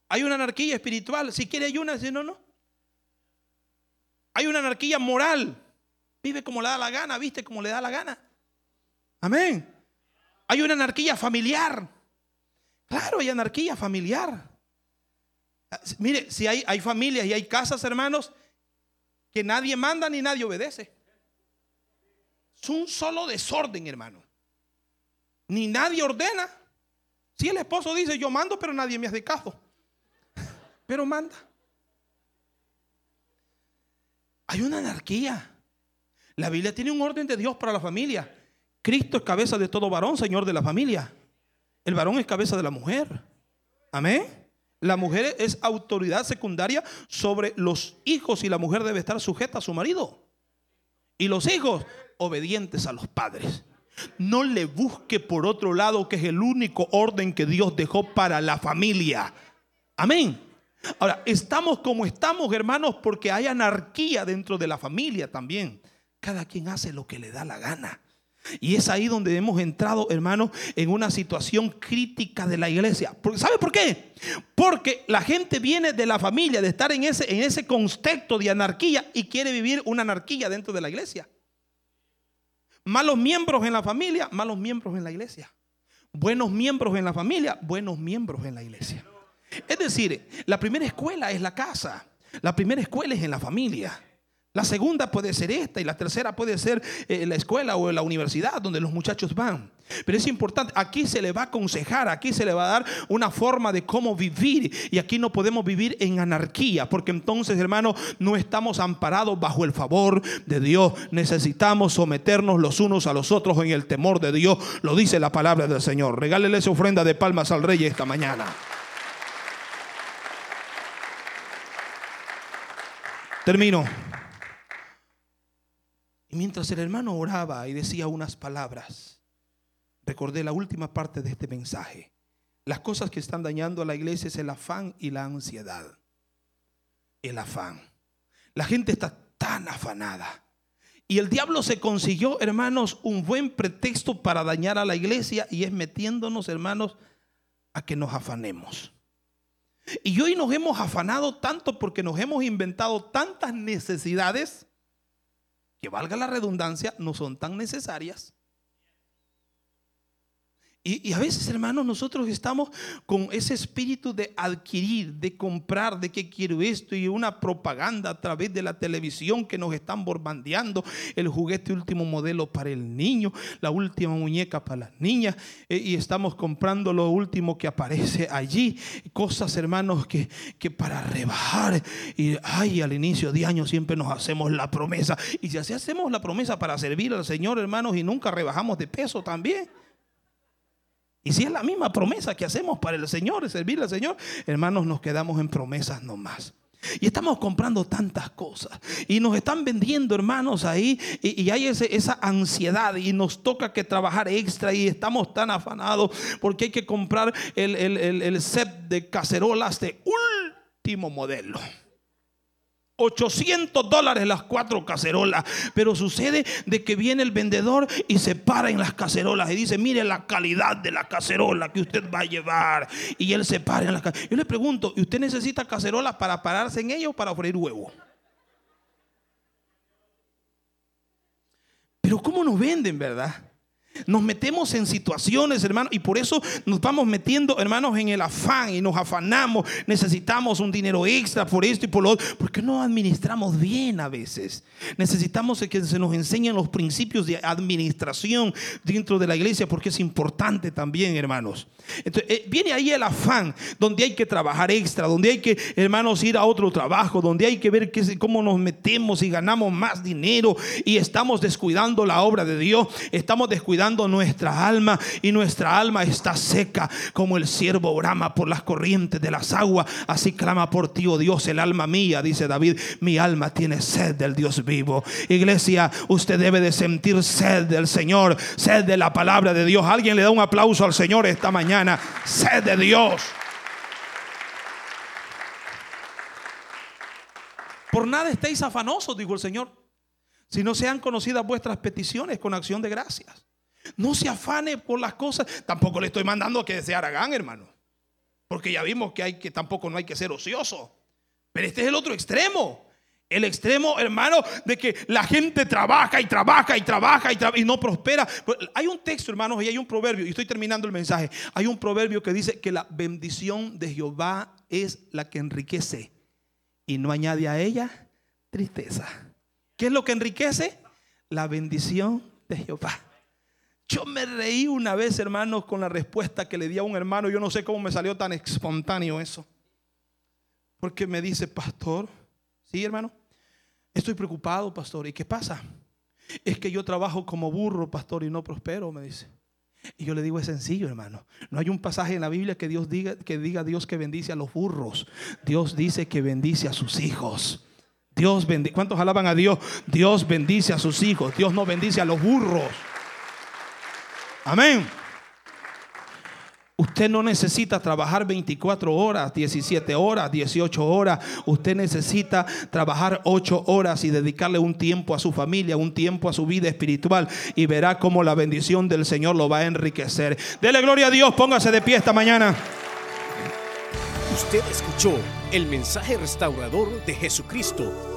Hay una anarquía espiritual. Si quiere, ayuna, si no, no. Hay una anarquía moral. Vive como le da la gana, viste como le da la gana. Amén. Hay una anarquía familiar. Claro, hay anarquía familiar. Mire, si hay, hay familias y hay casas, hermanos, que nadie manda ni nadie obedece. Es un solo desorden, hermano. Ni nadie ordena. Si el esposo dice, yo mando, pero nadie me hace caso. Pero manda. Hay una anarquía. La Biblia tiene un orden de Dios para la familia. Cristo es cabeza de todo varón, Señor de la familia. El varón es cabeza de la mujer. Amén. La mujer es autoridad secundaria sobre los hijos y la mujer debe estar sujeta a su marido. Y los hijos obedientes a los padres. No le busque por otro lado que es el único orden que Dios dejó para la familia. Amén. Ahora, estamos como estamos, hermanos, porque hay anarquía dentro de la familia también. Cada quien hace lo que le da la gana. Y es ahí donde hemos entrado, hermanos, en una situación crítica de la iglesia. ¿Sabe por qué? Porque la gente viene de la familia, de estar en ese, en ese contexto de anarquía y quiere vivir una anarquía dentro de la iglesia. Malos miembros en la familia, malos miembros en la iglesia. Buenos miembros en la familia, buenos miembros en la iglesia. Es decir, la primera escuela es la casa, la primera escuela es en la familia. La segunda puede ser esta y la tercera puede ser eh, la escuela o la universidad donde los muchachos van. Pero es importante, aquí se le va a aconsejar, aquí se le va a dar una forma de cómo vivir. Y aquí no podemos vivir en anarquía, porque entonces, hermano, no estamos amparados bajo el favor de Dios. Necesitamos someternos los unos a los otros en el temor de Dios. Lo dice la palabra del Señor. Regálele esa ofrenda de palmas al rey esta mañana. Termino. Y mientras el hermano oraba y decía unas palabras, recordé la última parte de este mensaje. Las cosas que están dañando a la iglesia es el afán y la ansiedad. El afán. La gente está tan afanada. Y el diablo se consiguió, hermanos, un buen pretexto para dañar a la iglesia y es metiéndonos, hermanos, a que nos afanemos. Y hoy nos hemos afanado tanto porque nos hemos inventado tantas necesidades que valga la redundancia, no son tan necesarias. Y, a veces, hermanos, nosotros estamos con ese espíritu de adquirir, de comprar, de que quiero esto y una propaganda a través de la televisión que nos están bombardeando, el juguete último modelo para el niño, la última muñeca para las niñas, eh, y estamos comprando lo último que aparece allí, cosas, hermanos, que, que para rebajar. Y ay, al inicio de año siempre nos hacemos la promesa. Y si así hacemos la promesa para servir al Señor, hermanos, y nunca rebajamos de peso también. Y si es la misma promesa que hacemos para el Señor, servirle al Señor, hermanos, nos quedamos en promesas nomás. Y estamos comprando tantas cosas. Y nos están vendiendo, hermanos, ahí. Y, hay esa ansiedad. Y nos toca que trabajar extra. Y estamos tan afanados porque hay que comprar el, el set de cacerolas de último modelo. 800 dólares las cuatro cacerolas. Pero sucede de que viene el vendedor y se para en las cacerolas y dice, mire la calidad de la cacerola que usted va a llevar. Y él se para en las Yo le pregunto, ¿y usted necesita cacerolas para pararse en ella o para freír huevo? Pero ¿cómo nos venden, verdad? Nos metemos en situaciones, hermanos, y por eso nos vamos metiendo, hermanos, en el afán y nos afanamos. Necesitamos un dinero extra por esto y por lo otro, porque no administramos bien a veces. Necesitamos que se nos enseñen los principios de administración dentro de la iglesia, porque es importante también, hermanos. Entonces, eh, viene ahí el afán, donde hay que trabajar extra, donde hay que, hermanos, ir a otro trabajo, donde hay que ver cómo nos metemos y ganamos más dinero y estamos descuidando la obra de Dios, estamos descuidando nuestra alma y nuestra alma está seca como el siervo brama por las corrientes de las aguas. Así clama por ti, oh Dios, el alma mía, dice David, mi alma tiene sed del Dios vivo. Iglesia, usted debe de sentir sed del Señor, sed de la palabra de Dios. Alguien le da un aplauso al Señor esta mañana sed de Dios. Por nada estéis afanosos, dijo el Señor, si no sean conocidas vuestras peticiones con acción de gracias. No se afane por las cosas. Tampoco le estoy mandando que se haragán, hermano. Porque ya vimos que hay que tampoco no hay que ser ocioso. Pero este es el otro extremo. El extremo, hermano, de que la gente trabaja y trabaja y trabaja y, y, no prospera. Pues, hay un texto, hermanos, y hay un proverbio, y estoy terminando el mensaje. Hay un proverbio que dice que la bendición de Jehová es la que enriquece y no añade a ella tristeza. ¿Qué es lo que enriquece? La bendición de Jehová. Yo me reí una vez, hermanos, con la respuesta que le di a un hermano. Yo no sé cómo me salió tan espontáneo eso. Porque me dice, pastor, ¿Sí, hermano? Estoy preocupado, pastor. ¿Y qué pasa? Es que yo trabajo como burro, pastor, y no prospero, me dice. Y yo le digo, es sencillo, hermano. No hay un pasaje en la Biblia que Dios diga que diga Dios que bendice a los burros. Dios dice que bendice a sus hijos. Dios bendice. ¿Cuántos alaban a Dios? Dios bendice a sus hijos. Dios no bendice a los burros. Amén. Usted no necesita trabajar 24 horas, 17 horas, 18 horas. Usted necesita trabajar 8 horas y dedicarle un tiempo a su familia, un tiempo a su vida espiritual y verá cómo la bendición del Señor lo va a enriquecer. Dele gloria a Dios, póngase de pie esta mañana. Usted escuchó el mensaje restaurador de Jesucristo